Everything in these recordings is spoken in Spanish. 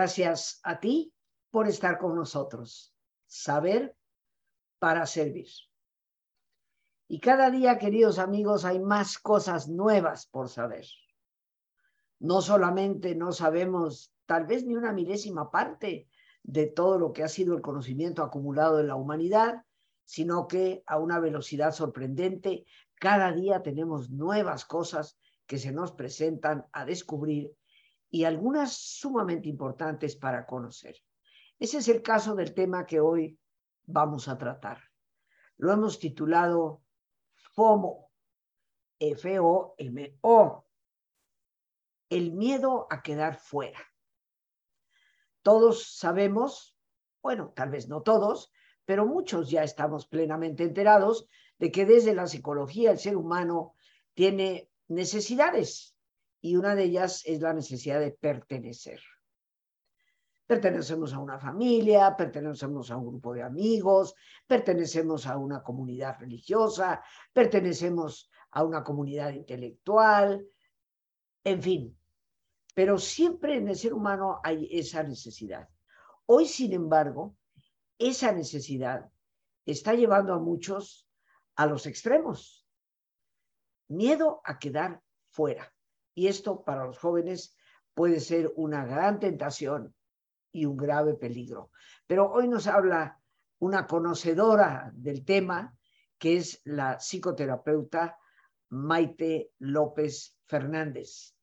Gracias a ti por estar con nosotros. Saber para servir. Y cada día, queridos amigos, hay más cosas nuevas por saber. No solamente no sabemos tal vez ni una milésima parte de todo lo que ha sido el conocimiento acumulado en la humanidad, sino que a una velocidad sorprendente, cada día tenemos nuevas cosas que se nos presentan a descubrir y algunas sumamente importantes para conocer. Ese es el caso del tema que hoy vamos a tratar. Lo hemos titulado FOMO, F-O-M-O, el miedo a quedar fuera. Todos sabemos, bueno, tal vez no todos, pero muchos ya estamos plenamente enterados de que desde la psicología el ser humano tiene necesidades y una de ellas es la necesidad de pertenecer. Pertenecemos a una familia, pertenecemos a un grupo de amigos, pertenecemos a una comunidad religiosa, pertenecemos a una comunidad intelectual, en fin. Pero siempre en el ser humano hay esa necesidad. Hoy, sin embargo, esa necesidad está llevando a muchos a los extremos. Miedo a quedar fuera. Y esto para los jóvenes puede ser una gran tentación y un grave peligro. Pero hoy nos habla una conocedora del tema, que es la psicoterapeuta Maite López Fernández.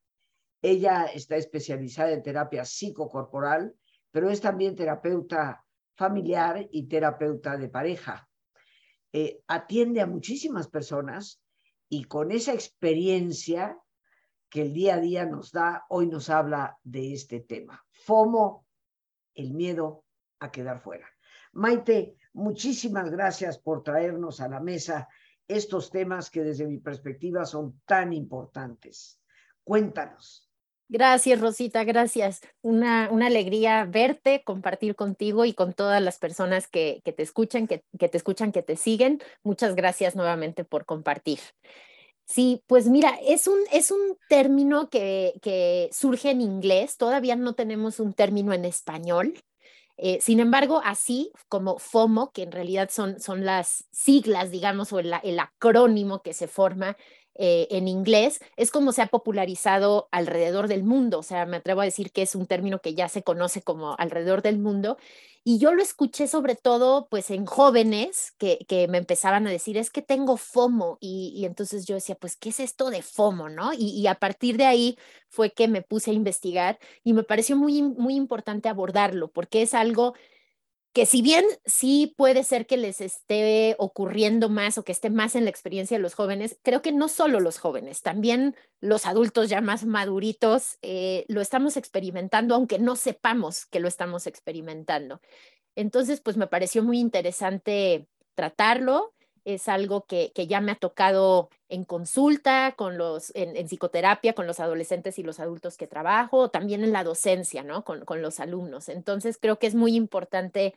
Ella está especializada en terapia psicocorporal, pero es también terapeuta familiar y terapeuta de pareja. Eh, atiende a muchísimas personas y con esa experiencia que el día a día nos da, hoy nos habla de este tema. FOMO el miedo a quedar fuera. Maite, muchísimas gracias por traernos a la mesa estos temas que desde mi perspectiva son tan importantes. Cuéntanos. Gracias, Rosita, gracias. Una, una alegría verte, compartir contigo y con todas las personas que, que te escuchan, que, que, te escuchan, que te siguen. Muchas gracias nuevamente por compartir. Sí, pues mira, es un, es un término que, que surge en inglés, todavía no tenemos un término en español. Eh, sin embargo, así como FOMO, que en realidad son, son las siglas, digamos, o el, el acrónimo que se forma eh, en inglés, es como se ha popularizado alrededor del mundo. O sea, me atrevo a decir que es un término que ya se conoce como alrededor del mundo. Y yo lo escuché sobre todo pues en jóvenes que, que me empezaban a decir, es que tengo FOMO. Y, entonces yo decía, pues, ¿qué es esto de FOMO? ¿no? Y, y, a partir de ahí fue que me puse a investigar y me pareció muy, muy importante abordarlo porque es algo que si bien sí puede ser que les esté ocurriendo más o que esté más en la experiencia de los jóvenes, creo que no solo los jóvenes, también los adultos ya más maduritos eh, lo estamos experimentando, aunque no sepamos que lo estamos experimentando. Entonces, pues me pareció muy interesante tratarlo. Es algo que, que ya me ha tocado en consulta, con los, en, psicoterapia, con los adolescentes y los adultos que trabajo, también en la docencia, ¿no? Con, con los alumnos. Entonces, creo que es muy importante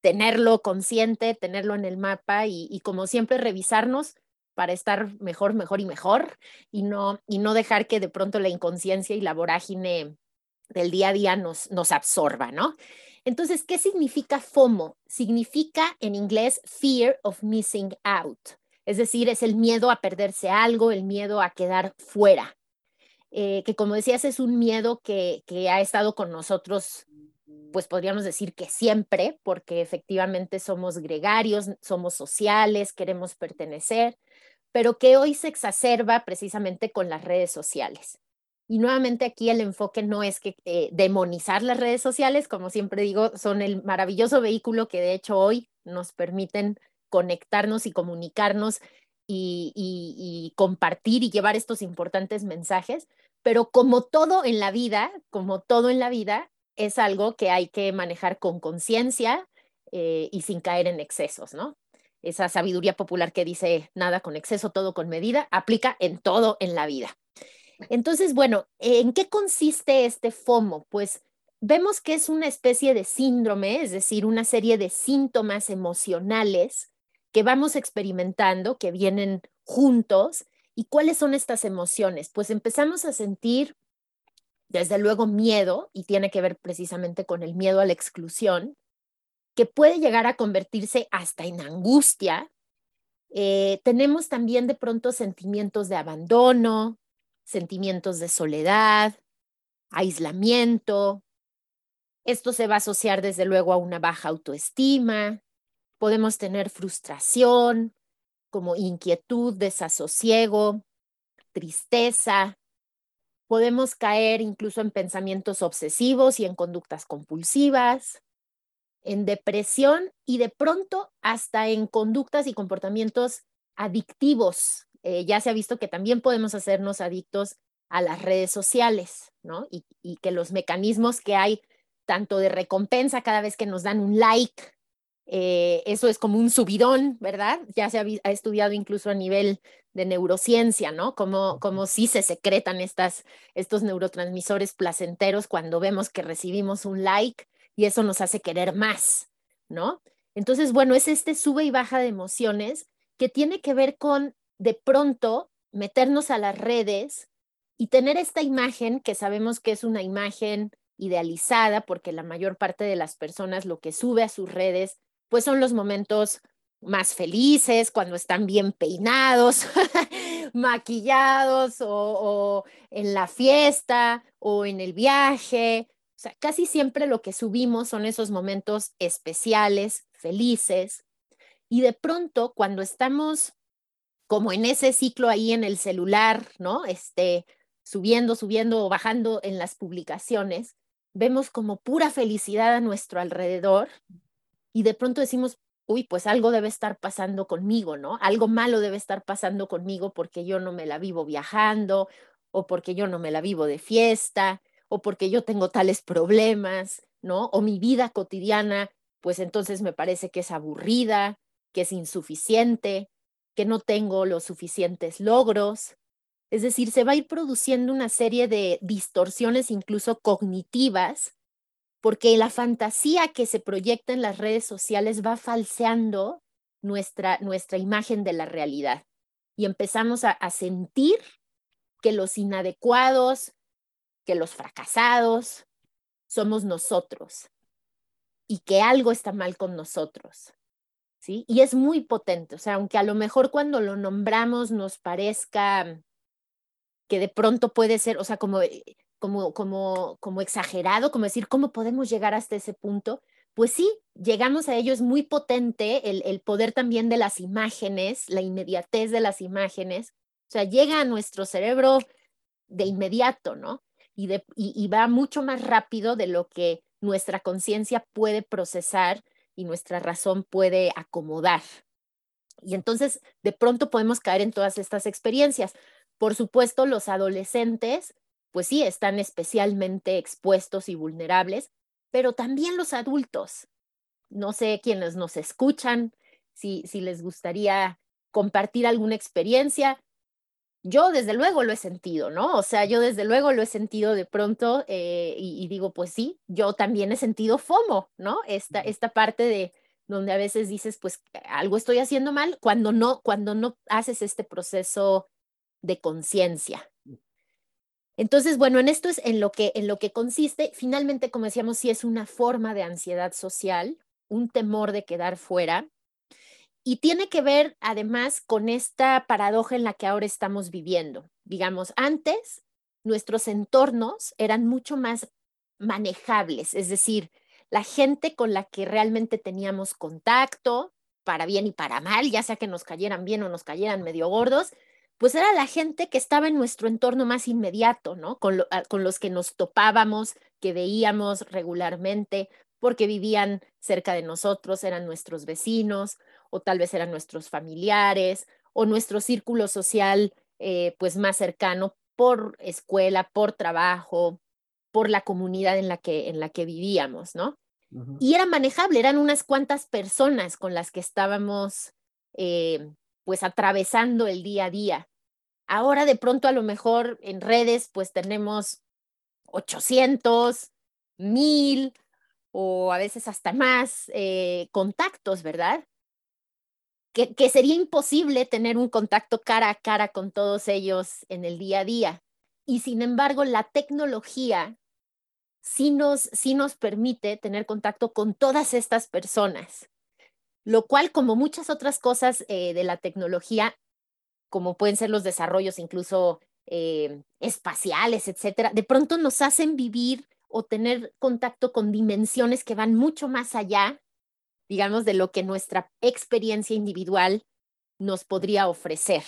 tenerlo consciente, tenerlo en el mapa y, y, como siempre revisarnos para estar mejor, mejor y mejor y no, y no dejar que de pronto la inconsciencia y la vorágine del día a día nos, nos absorba, ¿no? Entonces, ¿qué significa FOMO? Significa en inglés Fear of Missing Out. Es decir, es el miedo a perderse algo, el miedo a quedar fuera. Eh, que como decías, es un miedo que, que ha estado con nosotros pues podríamos decir que siempre, porque efectivamente somos gregarios, somos sociales, queremos pertenecer, pero que hoy se exacerba precisamente con las redes sociales. Y nuevamente aquí el enfoque no es que eh, demonizar las redes sociales, como siempre digo, son el maravilloso vehículo que de hecho hoy nos permiten conectarnos y comunicarnos y, compartir y llevar estos importantes mensajes, pero como todo en la vida, como todo en la vida, es algo que hay que manejar con conciencia eh, y sin caer en excesos, ¿no? Esa sabiduría popular que dice nada con exceso, todo con medida, aplica en todo en la vida. Entonces, bueno, ¿en qué consiste este FOMO? Pues vemos que es una especie de síndrome, es decir, una serie de síntomas emocionales que vamos experimentando, que vienen juntos. ¿Y cuáles son estas emociones? Pues empezamos a sentir desde luego miedo, y tiene que ver precisamente con el miedo a la exclusión, que puede llegar a convertirse hasta en angustia. Eh, tenemos también de pronto sentimientos de abandono, sentimientos de soledad, aislamiento. Esto se va a asociar desde luego a una baja autoestima. Podemos tener frustración, como inquietud, desasosiego, tristeza. Podemos caer incluso en pensamientos obsesivos y en conductas compulsivas, en depresión y de pronto hasta en conductas y comportamientos adictivos. Eh, ya se ha visto que también podemos hacernos adictos a las redes sociales, ¿no? Y, que los mecanismos que hay, tanto de recompensa cada vez que nos dan un like, eh, eso es como un subidón, ¿verdad? Ya se ha, estudiado incluso a nivel de neurociencia, ¿no? Como, como si se secretan estas, estos neurotransmisores placenteros cuando vemos que recibimos un like y eso nos hace querer más, ¿no? Entonces, bueno, es este sube y baja de emociones que tiene que ver con de pronto meternos a las redes y tener esta imagen que sabemos que es una imagen idealizada porque la mayor parte de las personas lo que sube a sus redes pues son los momentos más felices, cuando están bien peinados, maquillados o, en la fiesta o en el viaje. O sea, casi siempre lo que subimos son esos momentos especiales, felices. Y de pronto, cuando estamos como en ese ciclo ahí en el celular, ¿no? Este, subiendo, subiendo o bajando en las publicaciones, vemos como pura felicidad a nuestro alrededor y de pronto decimos, uy, pues algo debe estar pasando conmigo, ¿no? Algo malo debe estar pasando conmigo porque yo no me la vivo viajando o porque yo no me la vivo de fiesta o porque yo tengo tales problemas, ¿no? O mi vida cotidiana, pues entonces me parece que es aburrida, que es insuficiente, que no tengo los suficientes logros. Es decir, se va a ir produciendo una serie de distorsiones incluso cognitivas porque la fantasía que se proyecta en las redes sociales va falseando nuestra, nuestra imagen de la realidad y empezamos a, a sentir que los inadecuados, que los fracasados somos nosotros y que algo está mal con nosotros. ¿Sí? Y es muy potente, o sea, aunque a lo mejor cuando lo nombramos nos parezca que de pronto puede ser, o sea, como eh, como, como, como exagerado, como decir, ¿cómo podemos llegar hasta ese punto? Pues sí, llegamos a ello, es muy potente el, el poder también de las imágenes, la inmediatez de las imágenes, o sea, llega a nuestro cerebro de inmediato, ¿no? Y, de, y, y va mucho más rápido de lo que nuestra conciencia puede procesar y nuestra razón puede acomodar. Y entonces, de pronto podemos caer en todas estas experiencias. Por supuesto, los adolescentes pues sí, están especialmente expuestos y vulnerables, pero también los adultos. No sé quiénes nos escuchan, si, si les gustaría compartir alguna experiencia. Yo desde luego lo he sentido, ¿no? O sea, yo desde luego lo he sentido de pronto eh, y, digo, pues sí, yo también he sentido FOMO, ¿no? Esta, esta parte de donde a veces dices, pues algo estoy haciendo mal cuando no, cuando no haces este proceso de conciencia, entonces, bueno, en esto es en lo que, en lo que consiste. Finalmente, como decíamos, sí es una forma de ansiedad social, un temor de quedar fuera. Y tiene que ver además con esta paradoja en la que ahora estamos viviendo. Digamos, antes nuestros entornos eran mucho más manejables, es decir, la gente con la que realmente teníamos contacto, para bien y para mal, ya sea que nos cayeran bien o nos cayeran medio gordos, pues era la gente que estaba en nuestro entorno más inmediato, ¿no? Con, ah, con, los que nos topábamos, que veíamos regularmente, porque vivían cerca de nosotros, eran nuestros vecinos, o tal vez eran nuestros familiares, o nuestro círculo social, eh, pues más cercano por escuela, por trabajo, por la comunidad en la que, en la que vivíamos, ¿no? Y era manejable, eran unas cuantas personas con las que estábamos eh, pues atravesando el día a día. Ahora de pronto a lo mejor en redes pues tenemos 800, 1000 o a veces hasta más eh, contactos, ¿verdad? Que, sería imposible tener un contacto cara a cara con todos ellos en el día a día. Y sin embargo, la tecnología sí nos, sí nos permite tener contacto con todas estas personas, lo cual, como muchas otras cosas eh, de la tecnología, como pueden ser los desarrollos incluso eh, espaciales, etcétera, de pronto nos hacen vivir o tener contacto con dimensiones que van mucho más allá, digamos, de lo que nuestra experiencia individual nos podría ofrecer.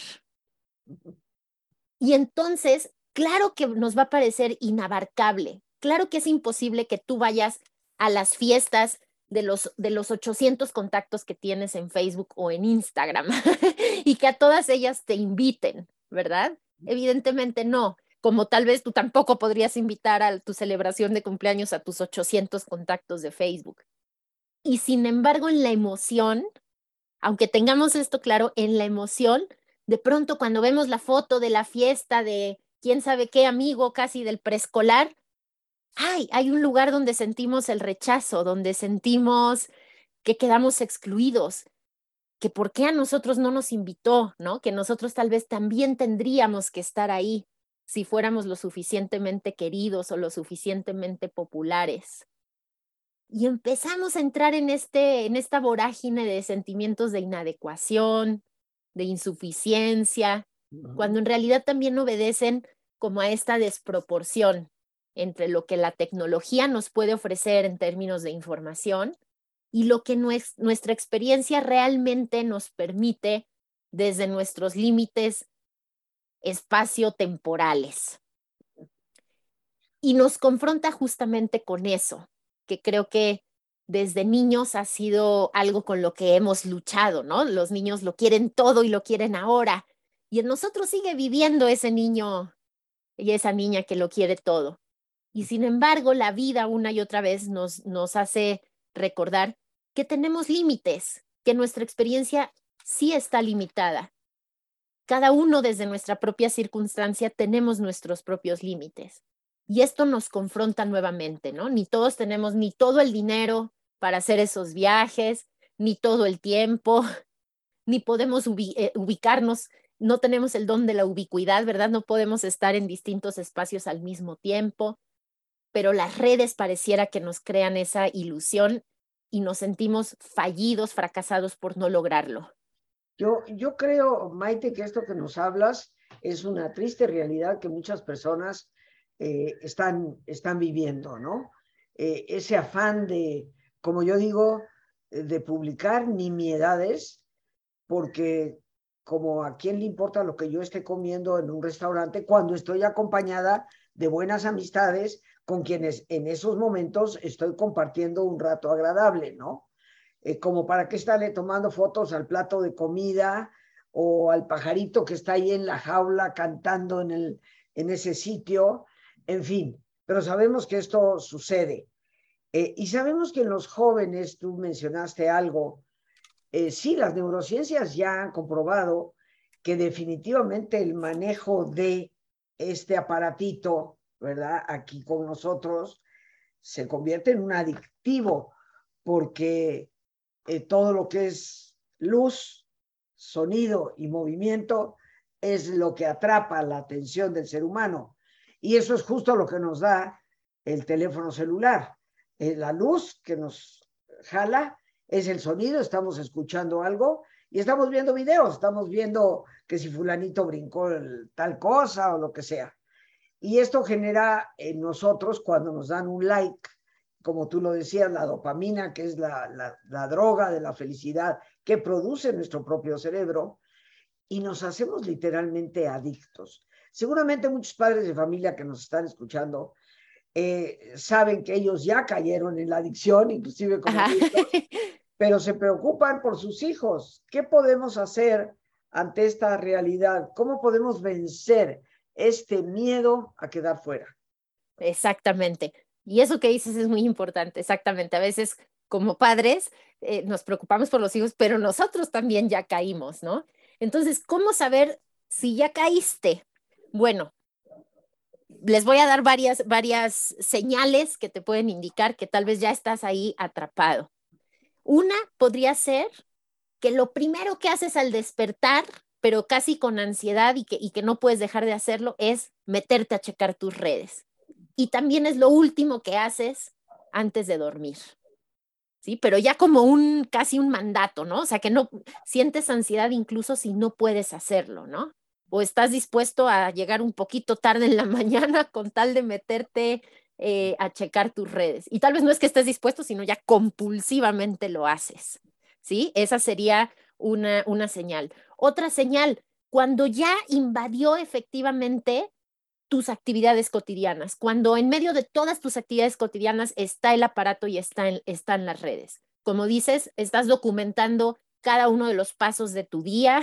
Y entonces, claro que nos va a parecer inabarcable, claro que es imposible que tú vayas a las fiestas de los, de los 800 contactos que tienes en Facebook o en Instagram y que a todas ellas te inviten, ¿verdad? Evidentemente no, como tal vez tú tampoco podrías invitar a tu celebración de cumpleaños a tus 800 contactos de Facebook. Y sin embargo, en la emoción, aunque tengamos esto claro, en la emoción, de pronto cuando vemos la foto de la fiesta de quién sabe qué amigo casi del preescolar, ay, hay un lugar donde sentimos el rechazo, donde sentimos que quedamos excluidos, que por qué a nosotros no nos invitó, ¿no? Que nosotros tal vez también tendríamos que estar ahí si fuéramos lo suficientemente queridos o lo suficientemente populares. Y empezamos a entrar en, este, en esta vorágine de sentimientos de inadecuación, de insuficiencia, cuando en realidad también obedecen como a esta desproporción entre lo que la tecnología nos puede ofrecer en términos de información y lo que nuestra experiencia realmente nos permite desde nuestros límites espacio-temporales. Y nos confronta justamente con eso, que creo que desde niños ha sido algo con lo que hemos luchado, ¿no? Los niños lo quieren todo y lo quieren ahora. Y en nosotros sigue viviendo ese niño y esa niña que lo quiere todo. Y sin embargo, la vida una y otra vez nos, nos hace recordar que tenemos límites, que nuestra experiencia sí está limitada. Cada uno desde nuestra propia circunstancia tenemos nuestros propios límites. Y esto nos confronta nuevamente, ¿no? Ni todos tenemos ni todo el dinero para hacer esos viajes, ni todo el tiempo, ni podemos eh, ubicarnos, no tenemos el don de la ubicuidad, ¿verdad? No podemos estar en distintos espacios al mismo tiempo pero las redes pareciera que nos crean esa ilusión y nos sentimos fallidos, fracasados por no lograrlo. Yo, yo creo, Maite, que esto que nos hablas es una triste realidad que muchas personas eh, están, están viviendo, ¿no? Eh, ese afán de, como yo digo, de publicar nimiedades, porque como a quién le importa lo que yo esté comiendo en un restaurante cuando estoy acompañada de buenas amistades con quienes en esos momentos estoy compartiendo un rato agradable, ¿no? Eh, como para qué estarle tomando fotos al plato de comida o al pajarito que está ahí en la jaula cantando en, el, en ese sitio, en fin, pero sabemos que esto sucede. Eh, y sabemos que en los jóvenes, tú mencionaste algo, eh, sí, las neurociencias ya han comprobado que definitivamente el manejo de este aparatito ¿verdad? Aquí con nosotros, se convierte en un adictivo porque eh, todo lo que es luz, sonido y movimiento es lo que atrapa la atención del ser humano. Y eso es justo lo que nos da el teléfono celular. Eh, la luz que nos jala es el sonido, estamos escuchando algo y estamos viendo videos, estamos viendo que si fulanito brincó tal cosa o lo que sea. Y esto genera en nosotros, cuando nos dan un like, como tú lo decías, la dopamina, que es la, la, droga de la felicidad que produce nuestro propio cerebro, y nos hacemos literalmente adictos. Seguramente muchos padres de familia que nos están escuchando eh, saben que ellos ya cayeron en la adicción, inclusive como pero se preocupan por sus hijos. ¿Qué podemos hacer ante esta realidad? ¿Cómo podemos vencer este miedo a quedar fuera. Exactamente. Y eso que dices es muy importante, exactamente. A veces como padres eh, nos preocupamos por los hijos, pero nosotros también ya caímos, ¿no? Entonces, ¿cómo saber si ya caíste? Bueno, les voy a dar varias, varias señales que te pueden indicar que tal vez ya estás ahí atrapado. Una podría ser que lo primero que haces al despertar pero casi con ansiedad y que, y que no puedes dejar de hacerlo, es meterte a checar tus redes. Y también es lo último que haces antes de dormir. ¿Sí? Pero ya como un casi un mandato, ¿no? O sea, que no sientes ansiedad incluso si no puedes hacerlo, ¿no? O estás dispuesto a llegar un poquito tarde en la mañana con tal de meterte eh, a checar tus redes. Y tal vez no es que estés dispuesto, sino ya compulsivamente lo haces. ¿Sí? Esa sería una, una señal. Otra señal, cuando ya invadió efectivamente tus actividades cotidianas, cuando en medio de todas tus actividades cotidianas está el aparato y está en, están las redes. Como dices, estás documentando cada uno de los pasos de tu día,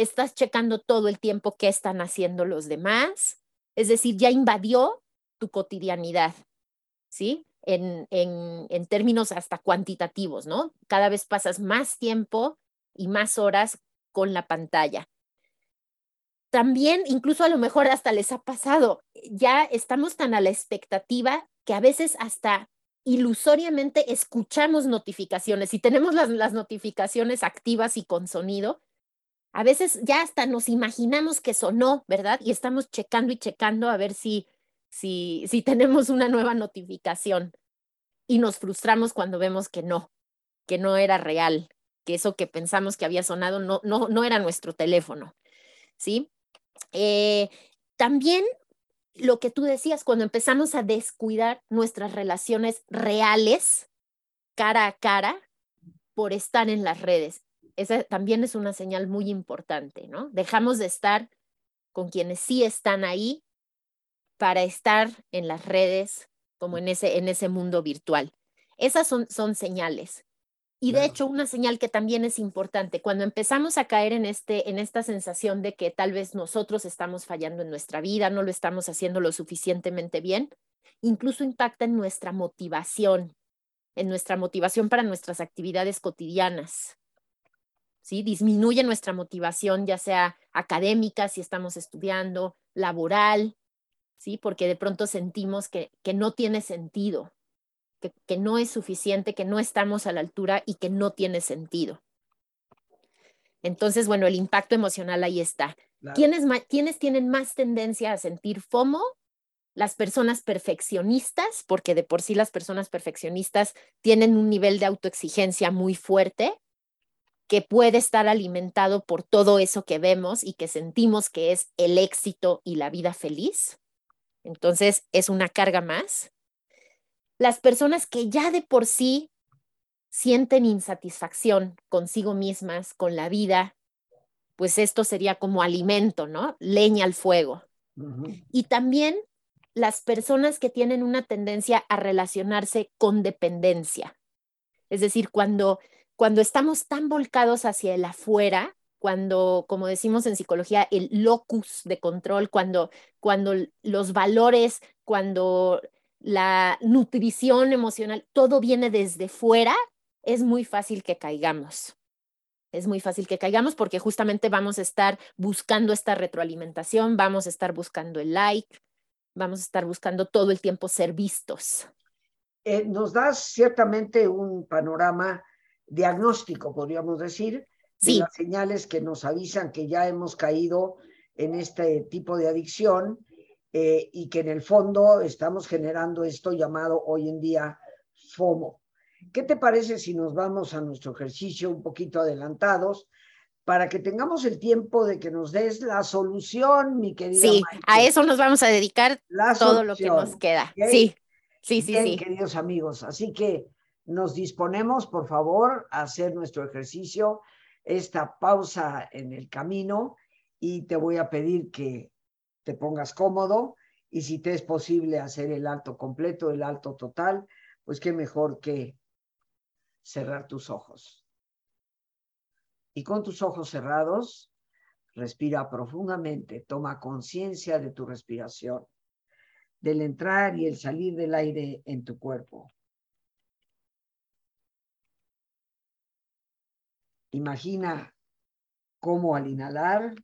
estás checando todo el tiempo qué están haciendo los demás, es decir, ya invadió tu cotidianidad, ¿sí? En, en, en términos hasta cuantitativos, ¿no? Cada vez pasas más tiempo y más horas con la pantalla también incluso a lo mejor hasta les ha pasado, ya estamos tan a la expectativa que a veces hasta ilusoriamente escuchamos notificaciones y tenemos las, las notificaciones activas y con sonido. A veces ya hasta nos imaginamos que sonó, ¿verdad? Y estamos checando y checando a ver si, si, si tenemos una nueva notificación. Y nos frustramos cuando vemos que no, que no era real, que eso que pensamos que había sonado no, no, no era nuestro teléfono. ¿Sí? Eh, también lo que tú decías, cuando empezamos a descuidar nuestras relaciones reales, cara a cara, por estar en las redes. Esa también es una señal muy importante, ¿no? Dejamos de estar con quienes sí están ahí para estar en las redes, como en ese, en ese mundo virtual. Esas son, son señales. Y de hecho, una señal que también es importante, cuando empezamos a caer en, este, en esta sensación de que tal vez nosotros estamos fallando en nuestra vida, no lo estamos haciendo lo suficientemente bien, incluso impacta en nuestra motivación, en nuestra motivación para nuestras actividades cotidianas. ¿Sí? Disminuye nuestra motivación, ya sea académica, si estamos estudiando, laboral, ¿sí? Porque de pronto sentimos que, que no tiene sentido, que, no es suficiente, que no estamos a la altura y que no tiene sentido. Entonces, bueno, el impacto emocional ahí está. ¿Quiénes, ¿Quiénes tienen más tendencia a sentir FOMO? Las personas perfeccionistas, porque de por sí las personas perfeccionistas tienen un nivel de autoexigencia muy fuerte que puede estar alimentado por todo eso que vemos y que sentimos que es el éxito y la vida feliz. Entonces, es una carga más las personas que ya de por sí sienten insatisfacción consigo mismas, con la vida, pues esto sería como alimento, ¿no? Leña al fuego. Y también las personas que tienen una tendencia a relacionarse con dependencia. Es decir, cuando, cuando estamos tan volcados hacia el afuera, cuando, como decimos en psicología, el locus de control, cuando, cuando los valores, cuando la nutrición emocional, todo viene desde fuera, es muy fácil que caigamos. Es muy fácil que caigamos porque justamente vamos a estar buscando esta retroalimentación, vamos a estar buscando el like, vamos a estar buscando todo el tiempo ser vistos. Eh, nos das ciertamente un panorama diagnóstico, podríamos decir, de las señales que nos avisan que ya hemos caído en este tipo de adicción eh, y que en el fondo estamos generando esto llamado hoy en día FOMO. ¿Qué te parece si nos vamos a nuestro ejercicio un poquito adelantados para que tengamos el tiempo de que nos des la solución, mi querida? Sí, a eso nos vamos a dedicar todo lo que nos queda. Sí, sí, sí, sí. Queridos amigos, así que nos disponemos, por favor, a hacer nuestro ejercicio, esta pausa en el camino y te voy a pedir que te pongas cómodo y si te es posible hacer el alto completo, el alto total, pues qué mejor que cerrar tus ojos. Y con tus ojos cerrados, respira profundamente, toma conciencia de tu respiración, del entrar y el salir del aire en tu cuerpo. Imagina cómo al inhalar